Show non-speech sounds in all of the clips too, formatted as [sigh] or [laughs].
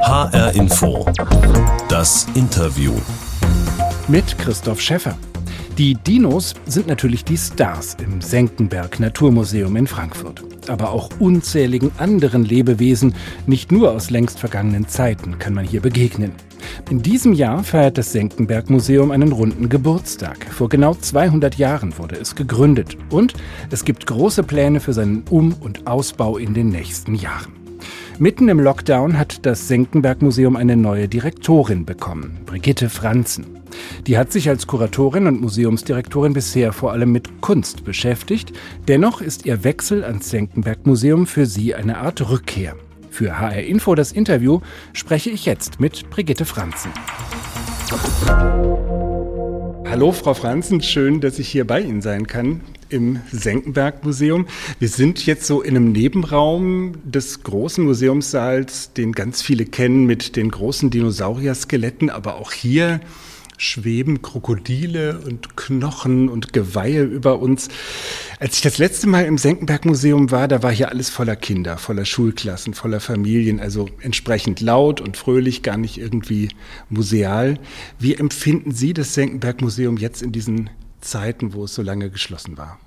HR Info. Das Interview. Mit Christoph Schäffer. Die Dinos sind natürlich die Stars im Senckenberg Naturmuseum in Frankfurt. Aber auch unzähligen anderen Lebewesen, nicht nur aus längst vergangenen Zeiten, kann man hier begegnen. In diesem Jahr feiert das Senckenberg Museum einen runden Geburtstag. Vor genau 200 Jahren wurde es gegründet und es gibt große Pläne für seinen Um- und Ausbau in den nächsten Jahren. Mitten im Lockdown hat das Senckenberg Museum eine neue Direktorin bekommen, Brigitte Franzen. Die hat sich als Kuratorin und Museumsdirektorin bisher vor allem mit Kunst beschäftigt. Dennoch ist ihr Wechsel ans Senckenberg Museum für sie eine Art Rückkehr. Für HR Info das Interview spreche ich jetzt mit Brigitte Franzen. Hallo, Frau Franzen, schön, dass ich hier bei Ihnen sein kann im Senckenberg Museum. Wir sind jetzt so in einem Nebenraum des großen Museumssaals, den ganz viele kennen mit den großen Dinosaurier-Skeletten, aber auch hier schweben Krokodile und Knochen und Geweihe über uns. Als ich das letzte Mal im Senckenberg Museum war, da war hier alles voller Kinder, voller Schulklassen, voller Familien, also entsprechend laut und fröhlich, gar nicht irgendwie museal. Wie empfinden Sie das Senckenberg Museum jetzt in diesen Zeiten, wo es so lange geschlossen war?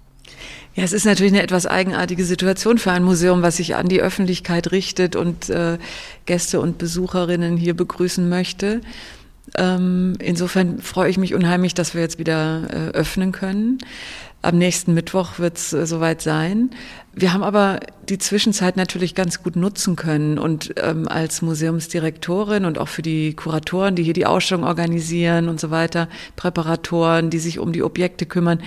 Ja, es ist natürlich eine etwas eigenartige Situation für ein Museum, was sich an die Öffentlichkeit richtet und äh, Gäste und Besucherinnen hier begrüßen möchte. Ähm, insofern freue ich mich unheimlich, dass wir jetzt wieder äh, öffnen können. Am nächsten Mittwoch wird es äh, soweit sein. Wir haben aber die Zwischenzeit natürlich ganz gut nutzen können und ähm, als Museumsdirektorin und auch für die Kuratoren, die hier die Ausstellung organisieren und so weiter, Präparatoren, die sich um die Objekte kümmern,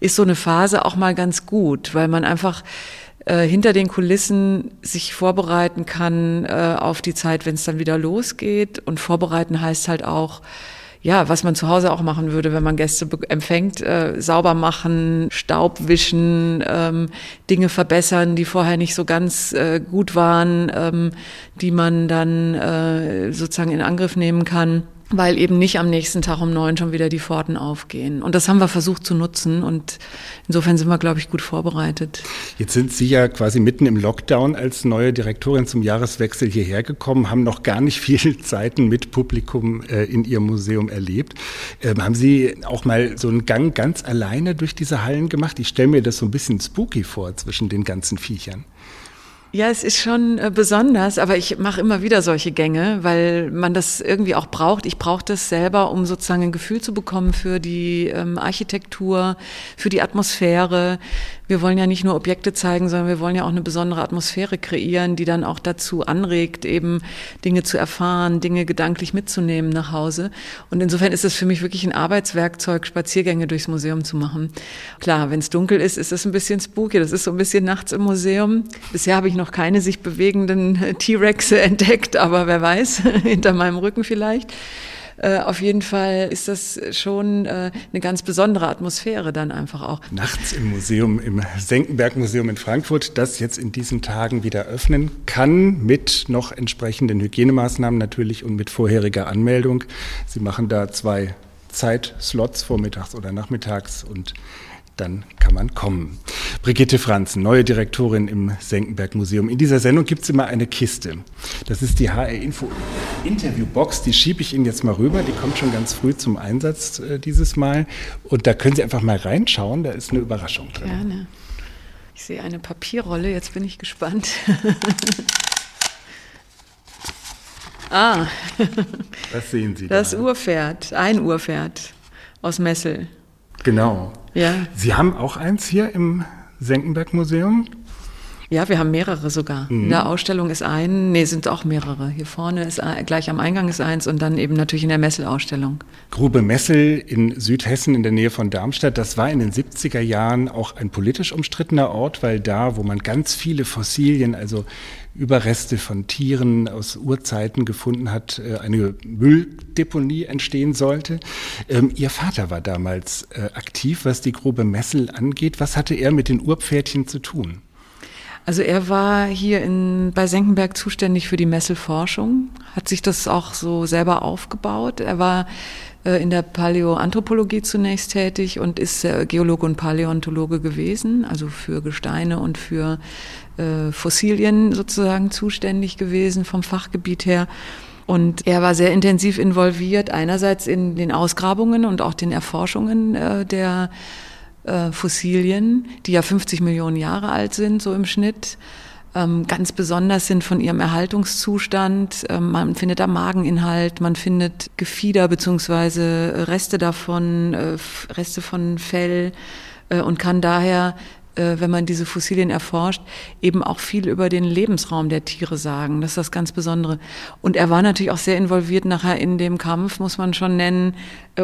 ist so eine Phase auch mal ganz gut, weil man einfach äh, hinter den Kulissen sich vorbereiten kann äh, auf die Zeit, wenn es dann wieder losgeht. Und vorbereiten heißt halt auch, ja, was man zu Hause auch machen würde, wenn man Gäste empfängt, äh, sauber machen, Staub wischen, ähm, Dinge verbessern, die vorher nicht so ganz äh, gut waren, ähm, die man dann äh, sozusagen in Angriff nehmen kann weil eben nicht am nächsten Tag um neun schon wieder die Pforten aufgehen. Und das haben wir versucht zu nutzen und insofern sind wir, glaube ich, gut vorbereitet. Jetzt sind Sie ja quasi mitten im Lockdown als neue Direktorin zum Jahreswechsel hierher gekommen, haben noch gar nicht viele [laughs] Zeiten mit Publikum äh, in Ihrem Museum erlebt. Ähm, haben Sie auch mal so einen Gang ganz alleine durch diese Hallen gemacht? Ich stelle mir das so ein bisschen spooky vor zwischen den ganzen Viechern. Ja, es ist schon äh, besonders, aber ich mache immer wieder solche Gänge, weil man das irgendwie auch braucht. Ich brauche das selber, um sozusagen ein Gefühl zu bekommen für die ähm, Architektur, für die Atmosphäre. Wir wollen ja nicht nur Objekte zeigen, sondern wir wollen ja auch eine besondere Atmosphäre kreieren, die dann auch dazu anregt, eben Dinge zu erfahren, Dinge gedanklich mitzunehmen nach Hause. Und insofern ist es für mich wirklich ein Arbeitswerkzeug, Spaziergänge durchs Museum zu machen. Klar, wenn es dunkel ist, ist es ein bisschen spooky. Das ist so ein bisschen nachts im Museum. Bisher habe ich noch keine sich bewegenden [laughs] T-Rexe entdeckt, aber wer weiß, [laughs] hinter meinem Rücken vielleicht. Äh, auf jeden Fall ist das schon äh, eine ganz besondere Atmosphäre dann einfach auch. Nachts im Museum, im Senckenberg Museum in Frankfurt, das jetzt in diesen Tagen wieder öffnen kann, mit noch entsprechenden Hygienemaßnahmen natürlich und mit vorheriger Anmeldung. Sie machen da zwei Zeitslots, vormittags oder nachmittags und dann kann man kommen. Brigitte Franzen, neue Direktorin im Senckenberg Museum. In dieser Sendung gibt es immer eine Kiste. Das ist die HR Info Interviewbox. Die schiebe ich Ihnen jetzt mal rüber. Die kommt schon ganz früh zum Einsatz äh, dieses Mal. Und da können Sie einfach mal reinschauen. Da ist eine Überraschung drin. Gerne. Ich sehe eine Papierrolle. Jetzt bin ich gespannt. [laughs] ah. Was sehen Sie das da? Das Urpferd. Ein Urpferd aus Messel. Genau. Ja. Sie haben auch eins hier im Senckenberg Museum? Ja, wir haben mehrere sogar. Mhm. In der Ausstellung ist ein, nee, sind auch mehrere. Hier vorne ist ein, gleich am Eingang ist eins und dann eben natürlich in der Messel-Ausstellung. Grube Messel in Südhessen in der Nähe von Darmstadt, das war in den 70er Jahren auch ein politisch umstrittener Ort, weil da, wo man ganz viele Fossilien, also Überreste von Tieren aus Urzeiten gefunden hat, äh, eine Mülldeponie entstehen sollte. Ähm, Ihr Vater war damals äh, aktiv, was die Grube Messel angeht. Was hatte er mit den Urpferdchen zu tun? Also er war hier in, bei Senckenberg zuständig für die Messelforschung, hat sich das auch so selber aufgebaut. Er war in der Paläoanthropologie zunächst tätig und ist äh, Geologe und Paläontologe gewesen, also für Gesteine und für äh, Fossilien sozusagen zuständig gewesen vom Fachgebiet her Und er war sehr intensiv involviert, einerseits in den Ausgrabungen und auch den Erforschungen äh, der äh, Fossilien, die ja 50 Millionen Jahre alt sind, so im Schnitt. Ähm, ganz besonders sind von ihrem Erhaltungszustand. Ähm, man findet da Mageninhalt, man findet Gefieder beziehungsweise Reste davon, äh, Reste von Fell äh, und kann daher äh, wenn man diese Fossilien erforscht, eben auch viel über den Lebensraum der Tiere sagen. Das ist das ganz Besondere. Und er war natürlich auch sehr involviert nachher in dem Kampf, muss man schon nennen,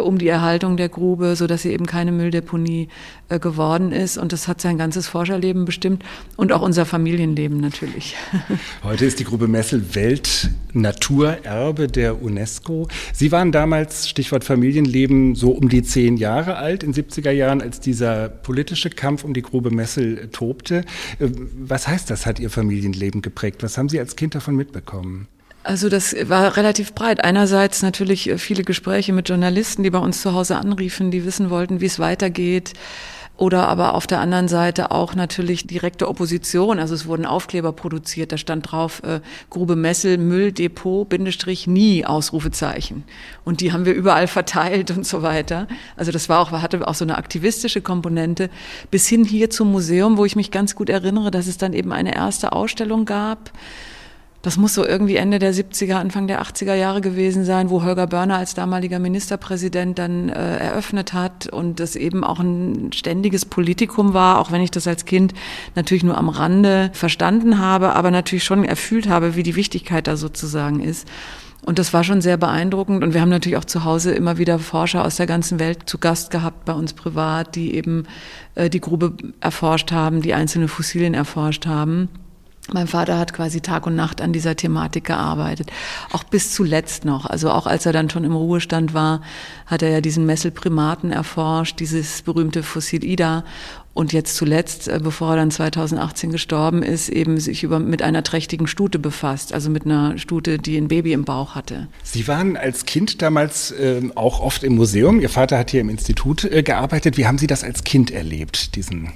um die Erhaltung der Grube, so dass sie eben keine Mülldeponie äh, geworden ist. Und das hat sein ganzes Forscherleben bestimmt und auch unser Familienleben natürlich. [laughs] Heute ist die Grube Messel Weltnaturerbe der UNESCO. Sie waren damals, Stichwort Familienleben, so um die zehn Jahre alt, in 70er Jahren, als dieser politische Kampf um die Grube Messel tobte. Äh, was heißt das, hat Ihr Familienleben geprägt? Was haben Sie als Kind davon mitbekommen? Also das war relativ breit. Einerseits natürlich äh, viele Gespräche mit Journalisten, die bei uns zu Hause anriefen, die wissen wollten, wie es weitergeht. Oder aber auf der anderen Seite auch natürlich direkte Opposition. Also es wurden Aufkleber produziert, da stand drauf äh, Grube Messel, Mülldepot, Bindestrich, nie, Ausrufezeichen. Und die haben wir überall [laughs] verteilt und so weiter. Also das war auch, hatte auch so eine aktivistische Komponente. Bis hin hier zum Museum, wo ich mich ganz gut erinnere, dass es dann eben eine erste Ausstellung gab das muss so irgendwie Ende der 70er, Anfang der 80er Jahre gewesen sein, wo Holger Börner als damaliger Ministerpräsident dann äh, eröffnet hat und das eben auch ein ständiges Politikum war, auch wenn ich das als Kind natürlich nur am Rande verstanden habe, aber natürlich schon erfüllt habe, wie die Wichtigkeit da sozusagen ist. Und das war schon sehr beeindruckend. Und wir haben natürlich auch zu Hause immer wieder Forscher aus der ganzen Welt zu Gast gehabt, bei uns privat, die eben äh, die Grube erforscht haben, die einzelne Fossilien erforscht haben. Mein Vater hat quasi Tag und Nacht an dieser Thematik gearbeitet, auch bis zuletzt noch. Also auch als er dann schon im Ruhestand war, hat er ja diesen Messelprimaten erforscht, dieses berühmte Fossil Ida. Und jetzt zuletzt, äh, bevor er dann 2018 gestorben ist, eben sich über, mit einer trächtigen Stute befasst, also mit einer Stute, die ein Baby im Bauch hatte. Sie waren als Kind damals äh, auch oft im Museum. Ihr Vater hat hier im Institut äh, gearbeitet. Wie haben Sie das als Kind erlebt, diesen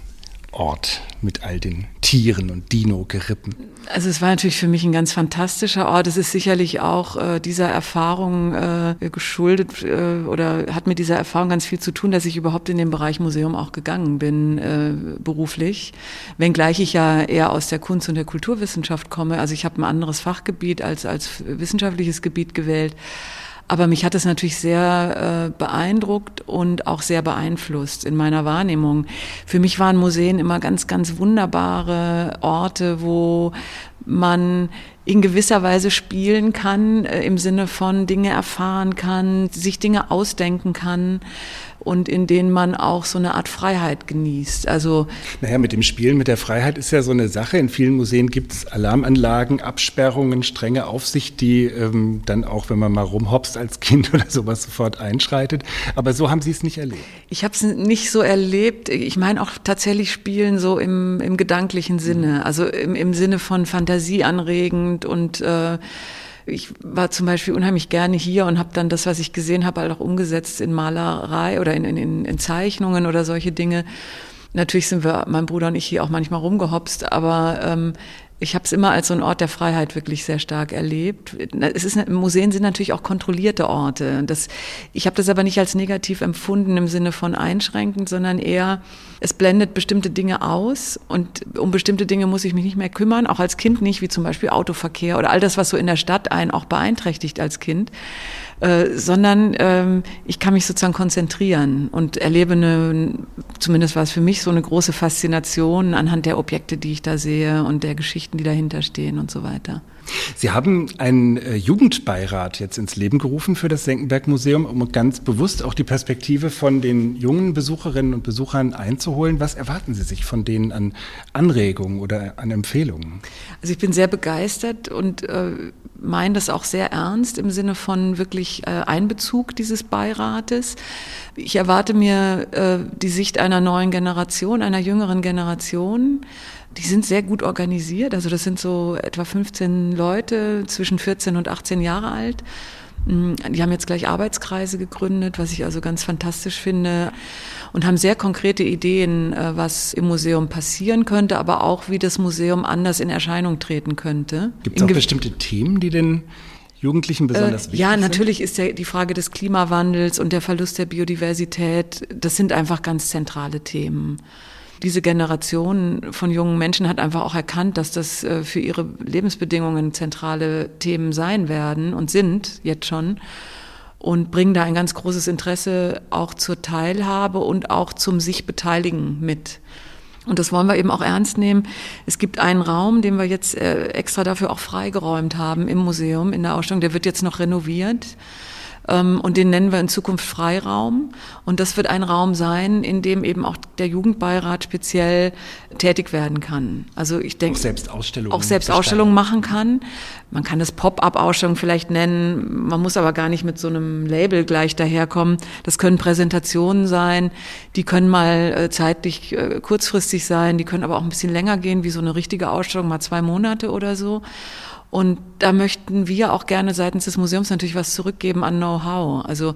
Ort mit all den Tieren und Dino-Gerippen? Also es war natürlich für mich ein ganz fantastischer Ort. Es ist sicherlich auch äh, dieser Erfahrung äh, geschuldet äh, oder hat mit dieser Erfahrung ganz viel zu tun, dass ich überhaupt in den Bereich Museum auch gegangen bin, äh, beruflich. Wenngleich ich ja eher aus der Kunst- und der Kulturwissenschaft komme. Also ich habe ein anderes Fachgebiet als, als wissenschaftliches Gebiet gewählt. Aber mich hat es natürlich sehr äh, beeindruckt und auch sehr beeinflusst in meiner Wahrnehmung. Für mich waren Museen immer ganz, ganz wunderbare Orte, wo man in gewisser Weise spielen kann, äh, im Sinne von Dinge erfahren kann, sich Dinge ausdenken kann und in denen man auch so eine Art Freiheit genießt. Also naja, mit dem Spielen, mit der Freiheit ist ja so eine Sache. In vielen Museen gibt es Alarmanlagen, Absperrungen, strenge Aufsicht, die ähm, dann auch, wenn man mal rumhopst als Kind [laughs] oder sowas, sofort einschreitet. Aber so haben Sie es nicht erlebt. Ich habe es nicht so erlebt. Ich meine auch tatsächlich Spielen so im, im gedanklichen Sinne, also im, im Sinne von Fantasie anregend und äh, ich war zum Beispiel unheimlich gerne hier und habe dann das, was ich gesehen habe, halt auch umgesetzt in Malerei oder in, in, in Zeichnungen oder solche Dinge. Natürlich sind wir, mein Bruder und ich, hier auch manchmal rumgehopst, aber ähm, ich habe es immer als so ein Ort der Freiheit wirklich sehr stark erlebt. Es ist, Museen sind natürlich auch kontrollierte Orte. Das, ich habe das aber nicht als negativ empfunden im Sinne von einschränkend, sondern eher, es blendet bestimmte Dinge aus und um bestimmte Dinge muss ich mich nicht mehr kümmern, auch als Kind nicht, wie zum Beispiel Autoverkehr oder all das, was so in der Stadt einen auch beeinträchtigt als Kind. Äh, sondern ähm, ich kann mich sozusagen konzentrieren und erlebe eine, zumindest war es für mich so eine große Faszination anhand der Objekte, die ich da sehe und der Geschichten, die dahinter stehen und so weiter. Sie haben einen äh, Jugendbeirat jetzt ins Leben gerufen für das Senckenberg-Museum, um ganz bewusst auch die Perspektive von den jungen Besucherinnen und Besuchern einzuholen. Was erwarten Sie sich von denen an Anregungen oder an Empfehlungen? Also ich bin sehr begeistert und äh, meine das auch sehr ernst im Sinne von wirklich äh, Einbezug dieses Beirates. Ich erwarte mir äh, die Sicht einer neuen Generation, einer jüngeren Generation. Die sind sehr gut organisiert. Also das sind so etwa 15 Leute zwischen 14 und 18 Jahre alt. Mm, die haben jetzt gleich Arbeitskreise gegründet, was ich also ganz fantastisch finde und haben sehr konkrete Ideen, äh, was im Museum passieren könnte, aber auch wie das Museum anders in Erscheinung treten könnte. Gibt es auch bestimmte Themen, die den Jugendlichen besonders äh, wichtig Ja, natürlich sind? ist ja die Frage des Klimawandels und der Verlust der Biodiversität, das sind einfach ganz zentrale Themen. Diese Generation von jungen Menschen hat einfach auch erkannt, dass das äh, für ihre Lebensbedingungen zentrale Themen sein werden und sind jetzt schon und bringen da ein ganz großes Interesse auch zur Teilhabe und auch zum sich beteiligen mit. Und das wollen wir eben auch ernst nehmen. Es gibt einen Raum, den wir jetzt äh, extra dafür auch freigeräumt haben im Museum, in der Ausstellung. Der wird jetzt noch renoviert. Ähm, und den nennen wir in Zukunft Freiraum. Und das wird ein Raum sein, in dem eben auch der Jugendbeirat speziell tätig werden kann. Also ich denke. Auch selbst Ausstellungen. Auch selbst Ausstellungen machen kann. Man kann das Pop-up-Ausstellung vielleicht nennen. Man muss aber gar nicht mit so einem Label gleich daherkommen. Das können Präsentationen sein. Die können mal äh, zeitlich äh, kurzfristig sein. Die können aber auch ein bisschen länger gehen, wie so eine richtige Ausstellung, mal zwei Monate oder so. Und da möchten wir auch gerne seitens des Museums natürlich was zurückgeben an Know-how. Also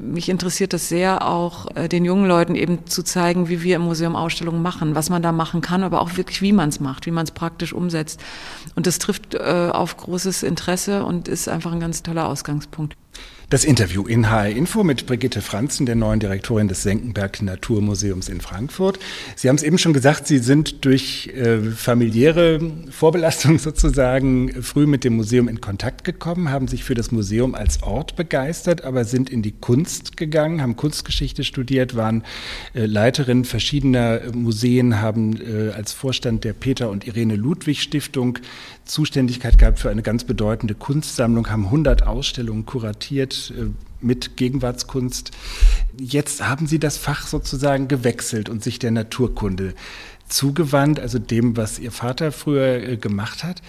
mich interessiert das sehr, auch äh, den jungen Leuten eben zu zeigen, wie wir im Museum Ausstellungen machen, was man da machen kann, aber auch wirklich, wie man es macht, wie man es praktisch umsetzt. Und das trifft äh, auf großes Interesse und ist einfach ein ganz toller Ausgangspunkt. Das Interview in HR Info mit Brigitte Franzen, der neuen Direktorin des Senckenberg Naturmuseums in Frankfurt. Sie haben es eben schon gesagt, Sie sind durch äh, familiäre Vorbelastung [laughs] sozusagen früh mit dem Museum in Kontakt gekommen, haben sich für das Museum als Ort begeistert, aber sind in die Kunst gegangen, haben Kunstgeschichte studiert, waren äh, Leiterin verschiedener Museen, haben äh, als Vorstand der Peter und Irene Ludwig Stiftung Zuständigkeit gehabt für eine ganz bedeutende Kunstsammlung, haben 100 Ausstellungen kuratiert äh, mit Gegenwartskunst. Jetzt haben Sie das Fach sozusagen gewechselt und sich der Naturkunde zugewandt, also dem, was Ihr Vater früher äh, gemacht hat.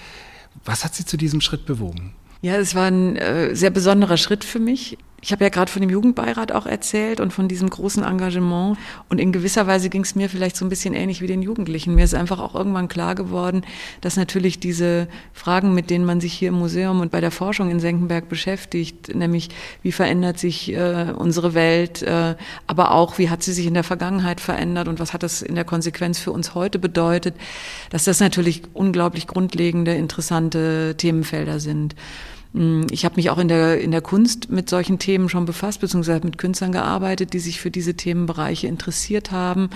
Was hat Sie zu diesem Schritt bewogen? Ja, es war ein äh, sehr besonderer Schritt für mich. Ich habe ja gerade von dem Jugendbeirat auch erzählt und von diesem großen Engagement. Und in gewisser Weise ging es mir vielleicht so ein bisschen ähnlich wie den Jugendlichen. Mir ist einfach auch irgendwann klar geworden, dass natürlich diese Fragen, mit denen man sich hier im Museum und bei der Forschung in Senckenberg beschäftigt, nämlich wie verändert sich äh, unsere Welt, äh, aber auch wie hat sie sich in der Vergangenheit verändert und was hat das in der Konsequenz für uns heute bedeutet, dass das natürlich unglaublich grundlegende, interessante Themenfelder sind. Mm, ich habe mich auch in der, in der Kunst mit solchen Themen schon befasst, beziehungsweise mit Künstlern gearbeitet, die sich für diese Themenbereiche interessiert haben.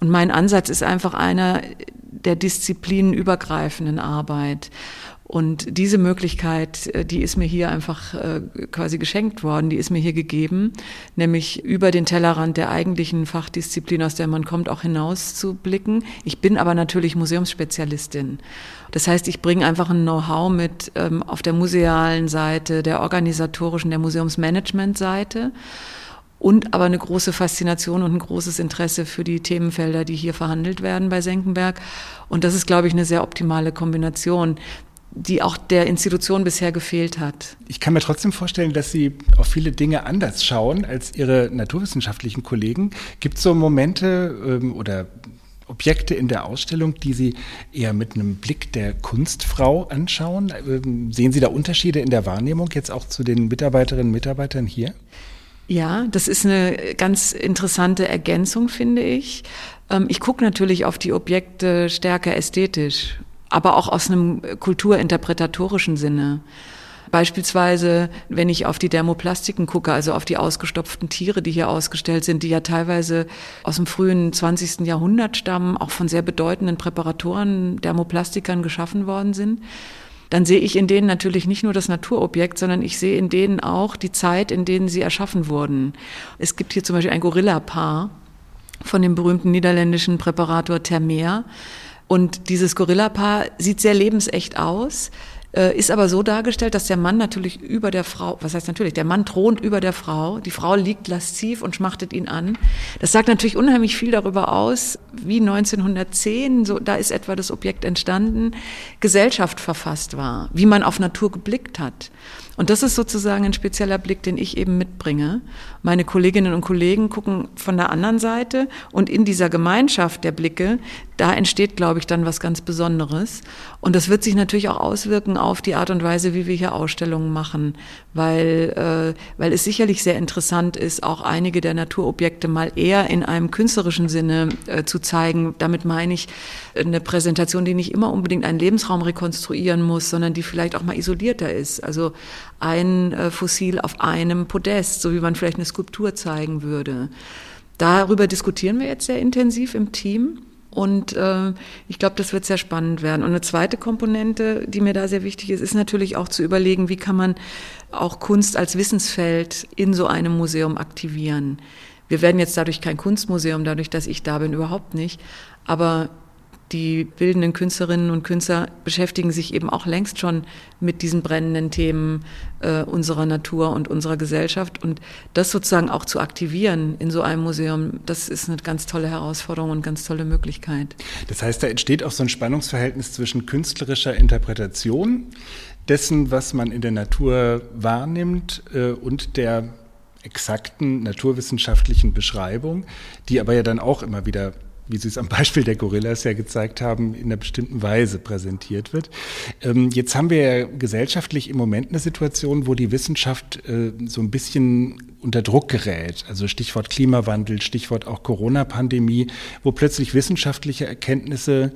Und mein Ansatz ist einfach einer der disziplinenübergreifenden Arbeit. Und diese Möglichkeit, äh, die ist mir hier einfach äh, quasi geschenkt worden, die ist mir hier gegeben, nämlich über den Tellerrand der eigentlichen Fachdisziplin, aus der man kommt, auch hinaus zu blicken. Ich bin aber natürlich Museumsspezialistin. Das heißt, ich bringe einfach ein Know-how mit ähm, auf der musealen Seite, der organisatorischen, der Museumsmanagement-Seite und aber eine große Faszination und ein großes Interesse für die Themenfelder, die hier verhandelt werden bei Senckenberg. Und das ist, glaube ich, eine sehr optimale Kombination die auch der Institution bisher gefehlt hat. Ich kann mir trotzdem vorstellen, dass Sie auf viele Dinge anders schauen als Ihre naturwissenschaftlichen Kollegen. Gibt es so Momente ähm, oder Objekte in der Ausstellung, die Sie eher mit einem Blick der Kunstfrau anschauen? Ähm, sehen Sie da Unterschiede in der Wahrnehmung jetzt auch zu den Mitarbeiterinnen und Mitarbeitern hier? Ja, das ist eine ganz interessante Ergänzung, finde ich. Ähm, ich gucke natürlich auf die Objekte stärker ästhetisch aber auch aus einem kulturinterpretatorischen Sinne. Beispielsweise, wenn ich auf die Dermoplastiken gucke, also auf die ausgestopften Tiere, die hier ausgestellt sind, die ja teilweise aus dem frühen 20. Jahrhundert stammen, auch von sehr bedeutenden Präparatoren, Dermoplastikern geschaffen worden sind, dann sehe ich in denen natürlich nicht nur das Naturobjekt, sondern ich sehe in denen auch die Zeit, in denen sie erschaffen wurden. Es gibt hier zum Beispiel ein Gorilla-Paar von dem berühmten niederländischen Präparator Termeer, und dieses Gorillapaar sieht sehr lebensecht aus, äh, ist aber so dargestellt, dass der Mann natürlich über der Frau, was heißt natürlich, der Mann thront über der Frau, die Frau liegt lasziv und schmachtet ihn an. Das sagt natürlich unheimlich viel darüber aus, wie 1910, so, da ist etwa das Objekt entstanden, Gesellschaft verfasst war, wie man auf Natur geblickt hat. Und das ist sozusagen ein spezieller Blick, den ich eben mitbringe. Meine Kolleginnen und Kollegen gucken von der anderen Seite und in dieser Gemeinschaft der Blicke, da entsteht, glaube ich, dann was ganz Besonderes. Und das wird sich natürlich auch auswirken auf die Art und Weise, wie wir hier Ausstellungen machen, weil, äh, weil es sicherlich sehr interessant ist, auch einige der Naturobjekte mal eher in einem künstlerischen Sinne äh, zu zeigen. Damit meine ich eine Präsentation, die nicht immer unbedingt einen Lebensraum rekonstruieren muss, sondern die vielleicht auch mal isolierter ist. Also ein äh, Fossil auf einem Podest, so wie man vielleicht eine Skulptur zeigen würde. Darüber diskutieren wir jetzt sehr intensiv im Team. Und äh, ich glaube, das wird sehr spannend werden. Und eine zweite Komponente, die mir da sehr wichtig ist, ist natürlich auch zu überlegen, wie kann man auch Kunst als Wissensfeld in so einem Museum aktivieren. Wir werden jetzt dadurch kein Kunstmuseum, dadurch, dass ich da bin, überhaupt nicht. Aber die bildenden Künstlerinnen und Künstler beschäftigen sich eben auch längst schon mit diesen brennenden Themen äh, unserer Natur und unserer Gesellschaft. Und das sozusagen auch zu aktivieren in so einem Museum, das ist eine ganz tolle Herausforderung und ganz tolle Möglichkeit. Das heißt, da entsteht auch so ein Spannungsverhältnis zwischen künstlerischer Interpretation dessen, was man in der Natur wahrnimmt äh, und der exakten naturwissenschaftlichen Beschreibung, die aber ja dann auch immer wieder wie Sie es am [laughs] Beispiel der Gorillas ja gezeigt haben, in einer bestimmten Weise präsentiert wird. Ähm, jetzt haben wir ja gesellschaftlich im Moment eine Situation, wo die Wissenschaft äh, so ein bisschen unter Druck gerät. Also Stichwort Klimawandel, Stichwort auch Corona-Pandemie, wo plötzlich wissenschaftliche Erkenntnisse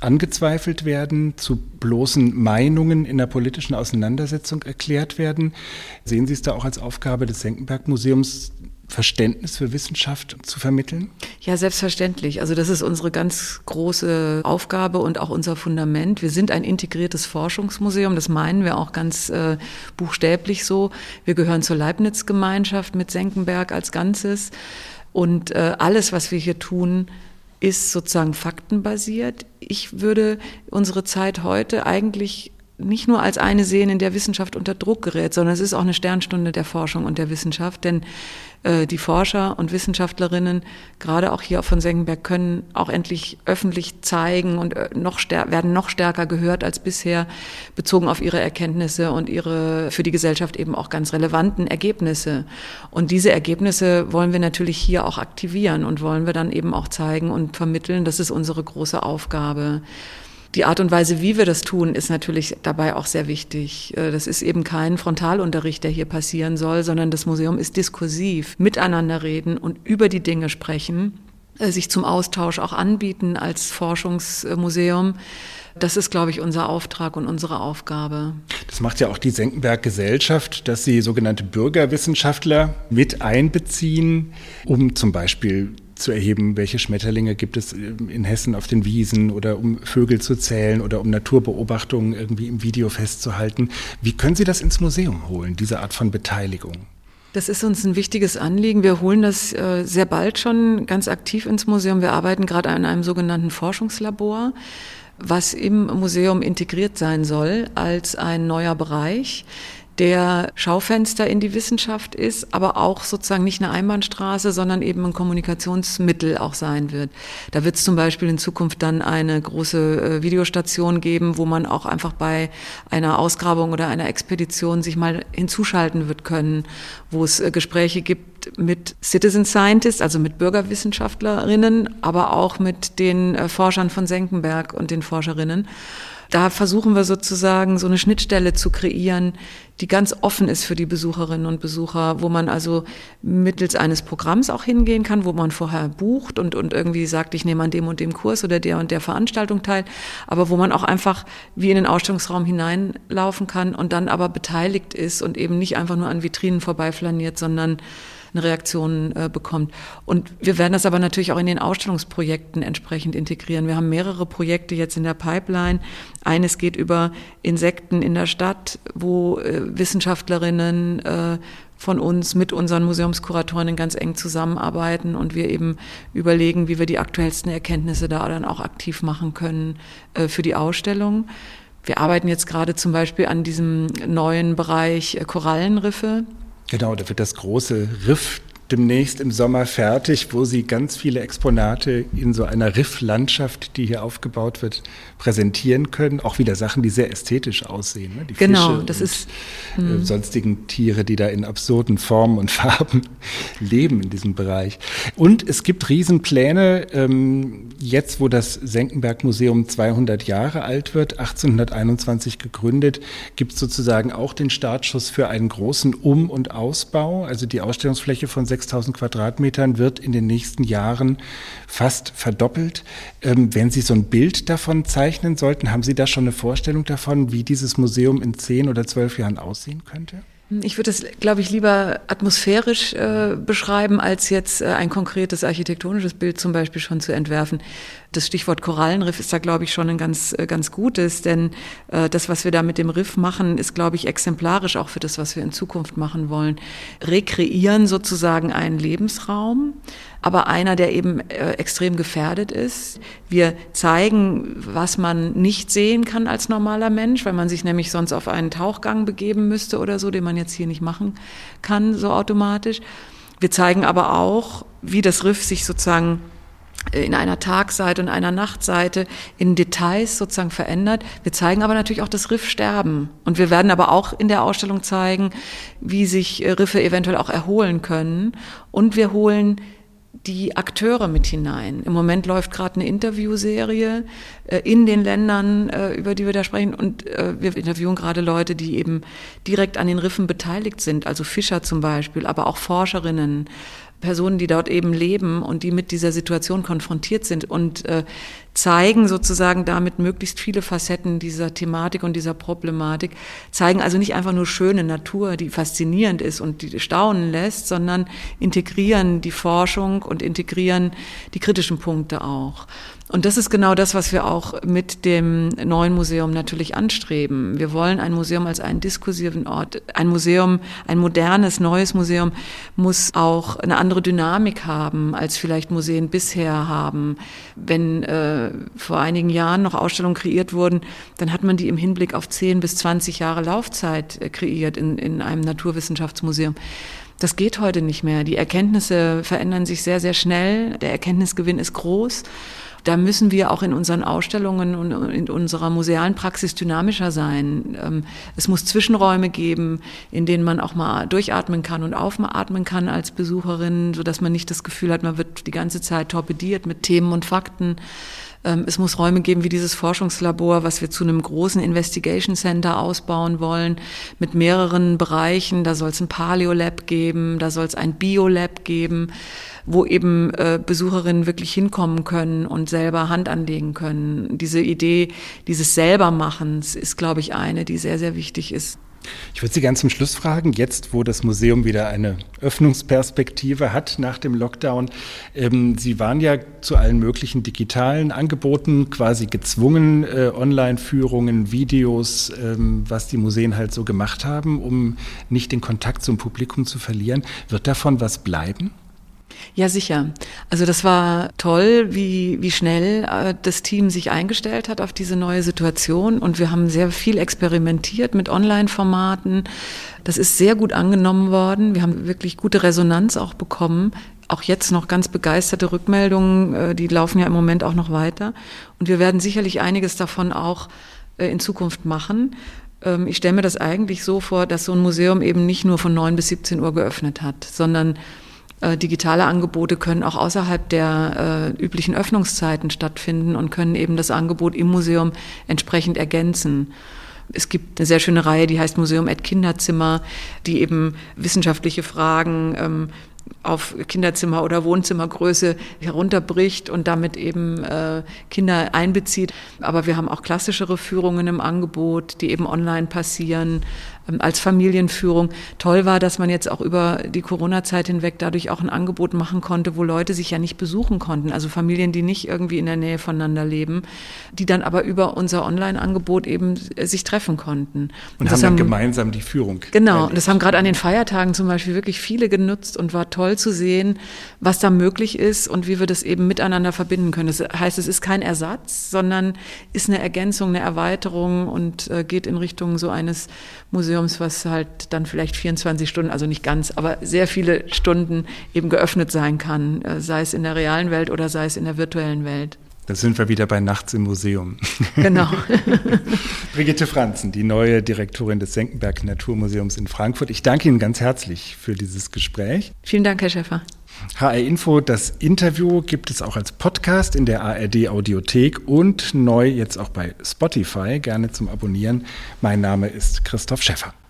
angezweifelt werden, zu bloßen Meinungen in der politischen Auseinandersetzung erklärt werden. Sehen Sie es da auch als Aufgabe des Senckenberg-Museums, Verständnis für Wissenschaft zu vermitteln? Ja, selbstverständlich. Also das ist unsere ganz große Aufgabe und auch unser Fundament. Wir sind ein integriertes Forschungsmuseum, das meinen wir auch ganz äh, buchstäblich so. Wir gehören zur Leibniz-Gemeinschaft mit Senckenberg als Ganzes. Und äh, alles, was wir hier tun, ist sozusagen faktenbasiert. Ich würde unsere Zeit heute eigentlich nicht nur als eine sehen, in der Wissenschaft unter Druck gerät, sondern es ist auch eine Sternstunde der Forschung und der Wissenschaft, denn äh, die Forscher und Wissenschaftlerinnen, gerade auch hier von Senckenberg, können auch endlich öffentlich zeigen und äh, noch werden noch stärker gehört als bisher, bezogen auf ihre Erkenntnisse und ihre für die Gesellschaft eben auch ganz relevanten Ergebnisse. Und diese Ergebnisse wollen wir natürlich hier auch aktivieren und wollen wir dann eben auch zeigen und vermitteln. Das ist unsere große Aufgabe. Die Art und Weise, wie wir das tun, ist natürlich dabei auch sehr wichtig. Äh, das ist eben kein Frontalunterricht, der hier passieren soll, sondern das Museum ist diskursiv, miteinander reden und über die Dinge sprechen, äh, sich zum Austausch auch anbieten als Forschungsmuseum. Das ist, glaube ich, unser Auftrag und unsere Aufgabe. Das macht ja auch die Senckenberg Gesellschaft, dass sie sogenannte Bürgerwissenschaftler mit einbeziehen, um zum Beispiel zu erheben, welche Schmetterlinge gibt es in Hessen auf den Wiesen oder um Vögel zu zählen oder um Naturbeobachtungen irgendwie im Video festzuhalten. Wie können Sie das ins Museum holen, diese Art von Beteiligung? Das ist uns ein wichtiges Anliegen. Wir holen das äh, sehr bald schon ganz aktiv ins Museum. Wir arbeiten gerade an einem sogenannten Forschungslabor, was im Museum integriert sein soll als ein neuer Bereich der Schaufenster in die Wissenschaft ist, aber auch sozusagen nicht eine Einbahnstraße, sondern eben ein Kommunikationsmittel auch sein wird. Da wird es zum Beispiel in Zukunft dann eine große äh, Videostation geben, wo man auch einfach bei einer Ausgrabung oder einer Expedition sich mal hinzuschalten wird können, wo es äh, Gespräche gibt mit Citizen Scientists, also mit Bürgerwissenschaftlerinnen, aber auch mit den äh, Forschern von Senckenberg und den Forscherinnen da versuchen wir sozusagen so eine Schnittstelle zu kreieren, die ganz offen ist für die Besucherinnen und Besucher, wo man also mittels eines Programms auch hingehen kann, wo man vorher bucht und, und irgendwie sagt, ich nehme an dem und dem Kurs oder der und der Veranstaltung teil, aber wo man auch einfach wie in den Ausstellungsraum hineinlaufen kann und dann aber beteiligt ist und eben nicht einfach nur an Vitrinen vorbeiflaniert, sondern eine Reaktion äh, bekommt. Und wir werden das aber natürlich auch in den Ausstellungsprojekten entsprechend integrieren. Wir haben mehrere Projekte jetzt in der Pipeline. Eines geht über Insekten in der Stadt, wo äh, Wissenschaftlerinnen äh, von uns mit unseren Museumskuratorinnen ganz eng zusammenarbeiten und wir eben überlegen, wie wir die aktuellsten Erkenntnisse da dann auch aktiv machen können äh, für die Ausstellung. Wir arbeiten jetzt gerade zum Beispiel an diesem neuen Bereich äh, Korallenriffe. Genau, da wird das große Riff demnächst im Sommer fertig, wo Sie ganz viele Exponate in so einer Rifflandschaft, die hier aufgebaut wird, präsentieren können. Auch wieder Sachen, die sehr ästhetisch aussehen. Ne? Die genau, Fische das ist äh, hm. sonstigen Tiere, die da in absurden Formen und [laughs] Farben leben in diesem Bereich. Und es gibt Riesenpläne, ähm, jetzt wo das Senckenberg Museum 200 Jahre alt wird, 1821 gegründet, gibt es sozusagen auch den Startschuss für einen großen Um- und Ausbau. Also die Ausstellungsfläche von 6000 Quadratmetern wird in den nächsten Jahren fast verdoppelt. Ähm, wenn Sie so ein Bild davon zeichnen sollten, haben Sie da schon eine Vorstellung davon, wie dieses Museum in zehn oder zwölf Jahren aussehen könnte? Ich würde das, glaube ich, lieber atmosphärisch äh, beschreiben, als jetzt äh, ein konkretes architektonisches Bild zum Beispiel schon zu entwerfen. Das Stichwort Korallenriff ist da, glaube ich, schon ein ganz, äh, ganz gutes, denn äh, das, was wir da mit dem Riff machen, ist, glaube ich, exemplarisch auch für das, was wir in Zukunft machen wollen. Rekreieren sozusagen einen Lebensraum, aber einer, der eben äh, extrem gefährdet ist. Wir zeigen, was man nicht sehen kann als normaler Mensch, weil man sich nämlich sonst auf einen Tauchgang begeben müsste oder so, den man jetzt hier nicht machen kann, so automatisch. Wir zeigen aber auch, wie das Riff sich sozusagen äh, in einer Tagseite und einer Nachtseite in Details sozusagen verändert. Wir zeigen aber natürlich auch das Riffsterben. Und wir werden aber auch in der Ausstellung zeigen, wie sich äh, Riffe eventuell auch erholen können. Und wir holen die Akteure mit hinein. Im Moment läuft gerade eine Interviewserie äh, in den Ländern, äh, über die wir da sprechen. Und äh, wir interviewen gerade Leute, die eben direkt an den Riffen beteiligt sind, also Fischer zum Beispiel, aber auch Forscherinnen, Personen, die dort eben leben und die mit dieser Situation konfrontiert sind und äh, zeigen sozusagen damit möglichst viele Facetten dieser Thematik und dieser Problematik, zeigen also nicht einfach nur schöne Natur, die faszinierend ist und die staunen lässt, sondern integrieren die Forschung und integrieren die kritischen Punkte auch. Und das ist genau das, was wir auch mit dem neuen Museum natürlich anstreben. Wir wollen ein Museum als einen diskursiven Ort. Ein Museum, ein modernes, neues Museum muss auch eine andere Dynamik haben, als vielleicht Museen bisher haben. Wenn äh, vor einigen Jahren noch Ausstellungen kreiert wurden, dann hat man die im Hinblick auf 10 bis 20 Jahre Laufzeit äh, kreiert in, in einem Naturwissenschaftsmuseum. Das geht heute nicht mehr. Die Erkenntnisse verändern sich sehr, sehr schnell. Der Erkenntnisgewinn ist groß. Da müssen wir auch in unseren Ausstellungen und in unserer musealen Praxis dynamischer sein. Ähm, es muss Zwischenräume geben, in denen man auch mal durchatmen kann und aufatmen kann als Besucherin, sodass man nicht das Gefühl hat, man wird die ganze Zeit torpediert mit Themen und Fakten. Ähm, es muss Räume geben wie dieses Forschungslabor, was wir zu einem großen Investigation Center ausbauen wollen, mit mehreren Bereichen. Da soll es ein Paleo-Lab geben, da soll es ein Bio-Lab geben wo eben äh, Besucherinnen wirklich hinkommen können und selber Hand anlegen können. Diese Idee dieses Selbermachens ist, glaube ich, eine, die sehr, sehr wichtig ist. Ich würde Sie ganz zum Schluss fragen, jetzt wo das Museum wieder eine Öffnungsperspektive hat nach dem Lockdown. Ähm, Sie waren ja zu allen möglichen digitalen Angeboten quasi gezwungen, äh, Online-Führungen, Videos, ähm, was die Museen halt so gemacht haben, um nicht den Kontakt zum Publikum zu verlieren. Wird davon was bleiben? Ja, sicher. Also das war toll, wie, wie schnell äh, das Team sich eingestellt hat auf diese neue Situation. Und wir haben sehr viel experimentiert mit Online-Formaten. Das ist sehr gut angenommen worden. Wir haben wirklich gute Resonanz auch bekommen. Auch jetzt noch ganz begeisterte Rückmeldungen, äh, die laufen ja im Moment auch noch weiter. Und wir werden sicherlich einiges davon auch äh, in Zukunft machen. Ähm, ich stelle mir das eigentlich so vor, dass so ein Museum eben nicht nur von 9 bis 17 Uhr geöffnet hat, sondern digitale Angebote können auch außerhalb der äh, üblichen Öffnungszeiten stattfinden und können eben das Angebot im Museum entsprechend ergänzen. Es gibt eine sehr schöne Reihe, die heißt Museum at Kinderzimmer, die eben wissenschaftliche Fragen ähm, auf Kinderzimmer- oder Wohnzimmergröße herunterbricht und damit eben äh, Kinder einbezieht. Aber wir haben auch klassischere Führungen im Angebot, die eben online passieren. Ähm, als Familienführung. Toll war, dass man jetzt auch über die Corona-Zeit hinweg dadurch auch ein Angebot machen konnte, wo Leute sich ja nicht besuchen konnten. Also Familien, die nicht irgendwie in der Nähe voneinander leben, die dann aber über unser Online-Angebot eben äh, sich treffen konnten. Und, und haben dann gemeinsam die Führung. Genau. Und das haben gerade an den Feiertagen zum Beispiel wirklich viele genutzt und war toll, toll zu sehen, was da möglich ist und wie wir das eben miteinander verbinden können. Das heißt, es ist kein Ersatz, sondern ist eine Ergänzung, eine Erweiterung und äh, geht in Richtung so eines Museums, was halt dann vielleicht 24 Stunden, also nicht ganz, aber sehr viele Stunden eben geöffnet sein kann, äh, sei es in der realen Welt oder sei es in der virtuellen Welt. Da sind wir wieder bei Nachts im Museum. [laughs] Genau. [laughs] Brigitte Franzen, die neue Direktorin des Senckenberg Naturmuseums in Frankfurt. Ich danke Ihnen ganz herzlich für dieses Gespräch. Vielen Dank, Herr Schäfer. HR Info, das Interview gibt es auch als Podcast in der ARD Audiothek und neu jetzt auch bei Spotify. Gerne zum Abonnieren. Mein Name ist Christoph Schäffer.